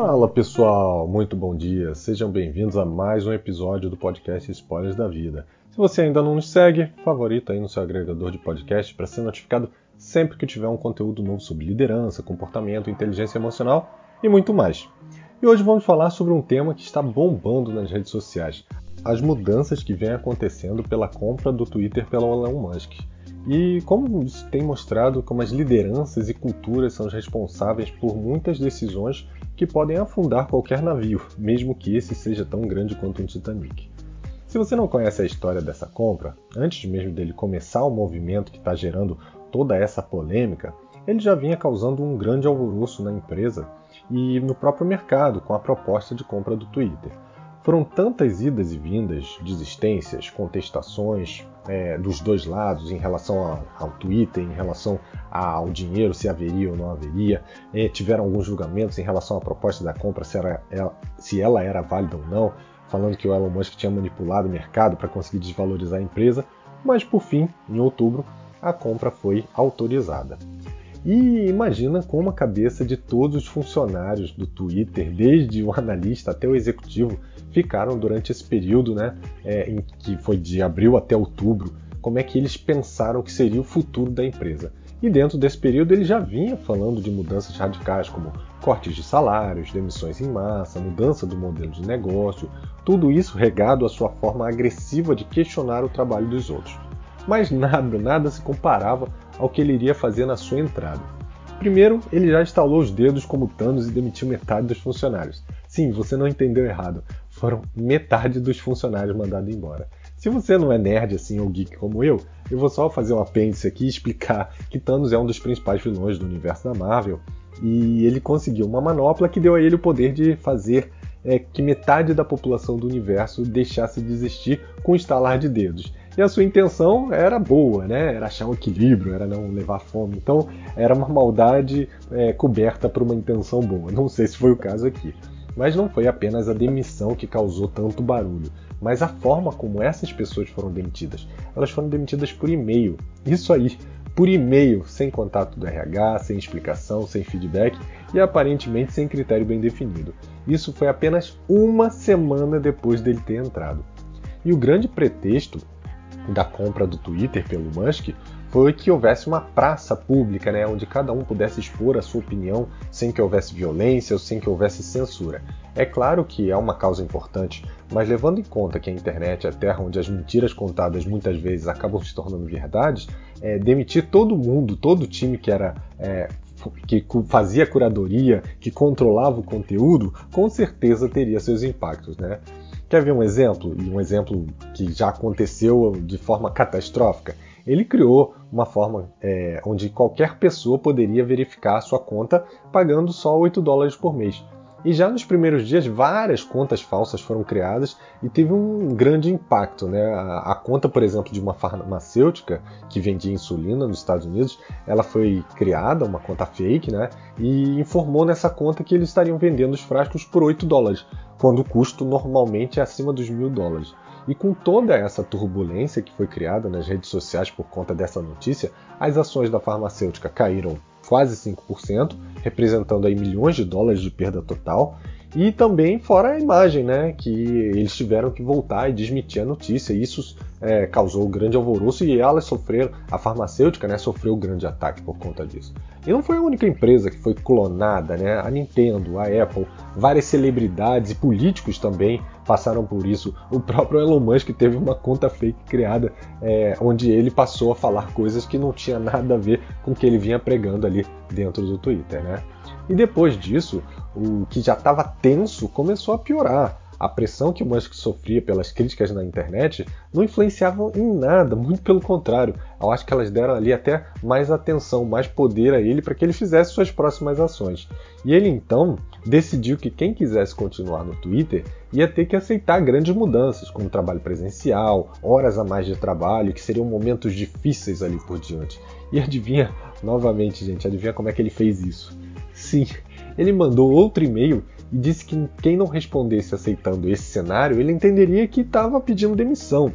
Fala pessoal, muito bom dia. Sejam bem-vindos a mais um episódio do podcast Spoilers da Vida. Se você ainda não nos segue, favorita aí no seu agregador de podcast para ser notificado sempre que tiver um conteúdo novo sobre liderança, comportamento, inteligência emocional e muito mais. E hoje vamos falar sobre um tema que está bombando nas redes sociais: as mudanças que vêm acontecendo pela compra do Twitter pelo Elon Musk. E como isso tem mostrado como as lideranças e culturas são responsáveis por muitas decisões que podem afundar qualquer navio, mesmo que esse seja tão grande quanto um Titanic. Se você não conhece a história dessa compra, antes mesmo dele começar o movimento que está gerando toda essa polêmica, ele já vinha causando um grande alvoroço na empresa e no próprio mercado com a proposta de compra do Twitter. Foram tantas idas e vindas, desistências, contestações é, dos dois lados em relação ao, ao Twitter, em relação ao dinheiro, se haveria ou não haveria. É, tiveram alguns julgamentos em relação à proposta da compra, se, era, ela, se ela era válida ou não, falando que o Elon Musk tinha manipulado o mercado para conseguir desvalorizar a empresa. Mas por fim, em outubro, a compra foi autorizada. E imagina como a cabeça de todos os funcionários do Twitter, desde o analista até o executivo, ficaram durante esse período, né, é, em que foi de abril até outubro, como é que eles pensaram que seria o futuro da empresa. E dentro desse período ele já vinha falando de mudanças radicais como cortes de salários, demissões em massa, mudança do modelo de negócio, tudo isso regado à sua forma agressiva de questionar o trabalho dos outros. Mas nada, nada se comparava ao que ele iria fazer na sua entrada. Primeiro, ele já instalou os dedos como Thanos e demitiu metade dos funcionários. Sim, você não entendeu errado. Foram metade dos funcionários mandados embora. Se você não é nerd assim ou geek como eu, eu vou só fazer um apêndice aqui e explicar que Thanos é um dos principais vilões do universo da Marvel e ele conseguiu uma manopla que deu a ele o poder de fazer é, que metade da população do universo deixasse de existir com um estalar de dedos. E a sua intenção era boa, né? Era achar um equilíbrio, era não levar fome. Então era uma maldade é, coberta por uma intenção boa. Não sei se foi o caso aqui. Mas não foi apenas a demissão que causou tanto barulho, mas a forma como essas pessoas foram demitidas. Elas foram demitidas por e-mail. Isso aí, por e-mail, sem contato do RH, sem explicação, sem feedback e aparentemente sem critério bem definido. Isso foi apenas uma semana depois dele ter entrado. E o grande pretexto da compra do Twitter pelo Musk foi que houvesse uma praça pública, né, onde cada um pudesse expor a sua opinião sem que houvesse violência ou sem que houvesse censura. É claro que é uma causa importante, mas levando em conta que a internet é a terra onde as mentiras contadas muitas vezes acabam se tornando verdades, é, demitir todo mundo, todo o time que era é, que fazia curadoria, que controlava o conteúdo, com certeza teria seus impactos, né? Quer ver um exemplo? E um exemplo que já aconteceu de forma catastrófica? Ele criou uma forma é, onde qualquer pessoa poderia verificar sua conta pagando só 8 dólares por mês. E já nos primeiros dias, várias contas falsas foram criadas e teve um grande impacto. Né? A, a, conta, por exemplo, de uma farmacêutica que vendia insulina nos Estados Unidos, ela foi criada, uma conta fake, né? e informou nessa conta que eles estariam vendendo os frascos por 8 dólares, quando o custo normalmente é acima dos mil dólares. E com toda essa turbulência que foi criada nas redes sociais por conta dessa notícia, as ações da farmacêutica caíram quase 5%, representando aí milhões de dólares de perda total. E também fora a imagem, né, que eles tiveram que voltar e desmentir a notícia. Isso é, causou grande alvoroço e elas sofreram, a farmacêutica, né, sofreu grande ataque por conta disso. E não foi a única empresa que foi clonada, né? A Nintendo, a Apple, várias celebridades e políticos também passaram por isso. O próprio Elon Musk teve uma conta fake criada é, onde ele passou a falar coisas que não tinha nada a ver com o que ele vinha pregando ali dentro do Twitter, né? E depois disso, o que já estava tenso começou a piorar. A pressão que o Musk sofria pelas críticas na internet não influenciava em nada, muito pelo contrário. Eu acho que elas deram ali até mais atenção, mais poder a ele para que ele fizesse suas próximas ações. E ele então decidiu que quem quisesse continuar no Twitter ia ter que aceitar grandes mudanças, como trabalho presencial, horas a mais de trabalho, que seriam momentos difíceis ali por diante. E adivinha, novamente, gente, adivinha como é que ele fez isso? Sim, ele mandou outro e-mail e disse que quem não respondesse aceitando esse cenário, ele entenderia que estava pedindo demissão.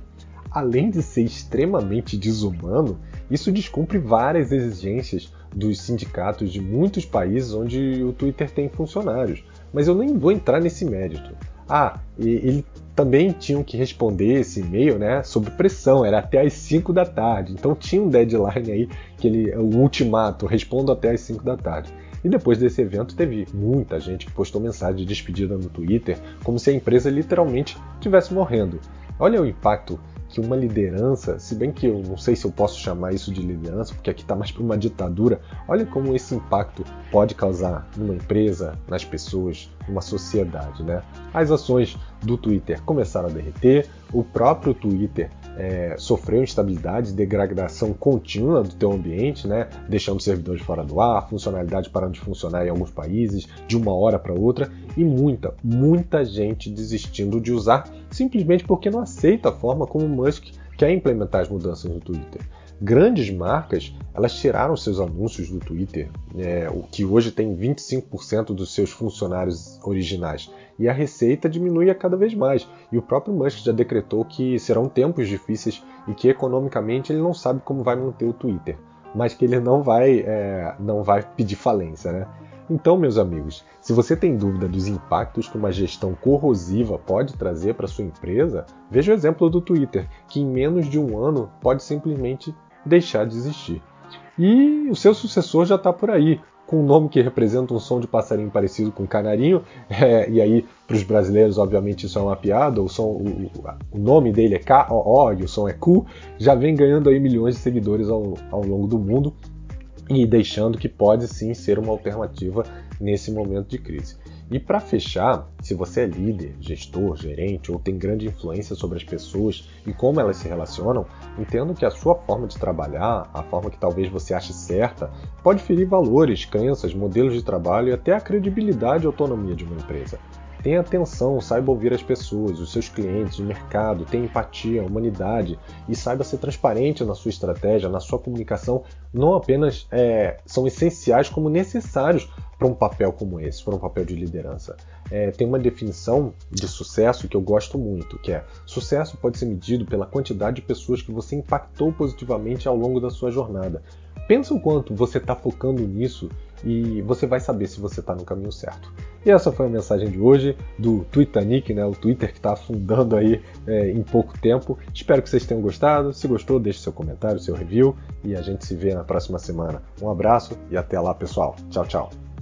Além de ser extremamente desumano, Isso descumpre várias exigências dos sindicatos de muitos países onde o Twitter tem funcionários. Mas eu nem vou entrar nesse mérito. Ah, ele também tinham que responder esse e-mail, né, sob pressão, era até às 5 da tarde. Então tinha um deadline aí, que ele, o ultimato, respondo até às 5 da tarde. E depois desse evento teve muita gente que postou mensagem de despedida no Twitter, como se a empresa literalmente estivesse morrendo. Olha o impacto que uma liderança, se bem que eu não sei se eu posso chamar isso de liderança, porque aqui está mais para uma ditadura, olha como esse impacto pode causar numa empresa, nas pessoas, numa sociedade. Né? As ações do Twitter começaram a derreter, o próprio Twitter é, sofreu instabilidade e degradação contínua do teu ambiente, né? deixando servidores fora do ar, funcionalidade parando de funcionar em alguns países, de uma hora para outra, e muita, muita gente desistindo de usar simplesmente porque não aceita a forma como Musk quer implementar as mudanças no Twitter grandes marcas elas tiraram seus anúncios do Twitter, é, o que hoje tem 25% dos seus funcionários originais, e a receita diminui a cada vez mais. E o próprio Musk já decretou que serão tempos difíceis e que economicamente ele não sabe como vai manter o Twitter, mas que ele não vai, é, não vai pedir falência, né? Então, meus amigos, se você tem dúvida dos impactos que uma gestão corrosiva pode trazer para sua empresa, veja o exemplo do Twitter, que em menos de um ano pode simplesmente deixar de existir. E o seu sucessor já está por aí, com um nome que representa um som de passarinho parecido com canarinho, é, e aí para os brasileiros, obviamente, isso é uma piada, o, som, o, o nome dele é K-O-O e o som é Q, já vem ganhando aí milhões de seguidores ao, ao longo do mundo e deixando que pode sim ser uma alternativa nesse momento de crise. E para fechar, se você é líder, gestor, gerente ou tem grande influência sobre as pessoas e como elas se relacionam, entendo que a sua forma de trabalhar, a forma que talvez você ache certa, pode ferir valores, crenças, modelos de trabalho e até a credibilidade e autonomia de uma empresa. Tenha atenção, saiba ouvir as pessoas, os seus clientes, o mercado, tenha empatia, humanidade e saiba ser transparente na sua estratégia, na sua comunicação. Não apenas é, são essenciais, como necessários para um papel como esse, para um papel de liderança. É, tem uma definição de sucesso que eu gosto muito, que é sucesso pode ser medido pela quantidade de pessoas que você impactou positivamente ao longo da sua jornada. Pensa o quanto você está focando nisso e você vai saber se você está no caminho certo. E essa foi a mensagem de hoje do Twittanic, né, o Twitter que está afundando aí é, em pouco tempo. Espero que vocês tenham gostado. Se gostou, deixe seu comentário, seu review e a gente se vê na próxima semana. Um abraço e até lá, pessoal. Tchau, tchau.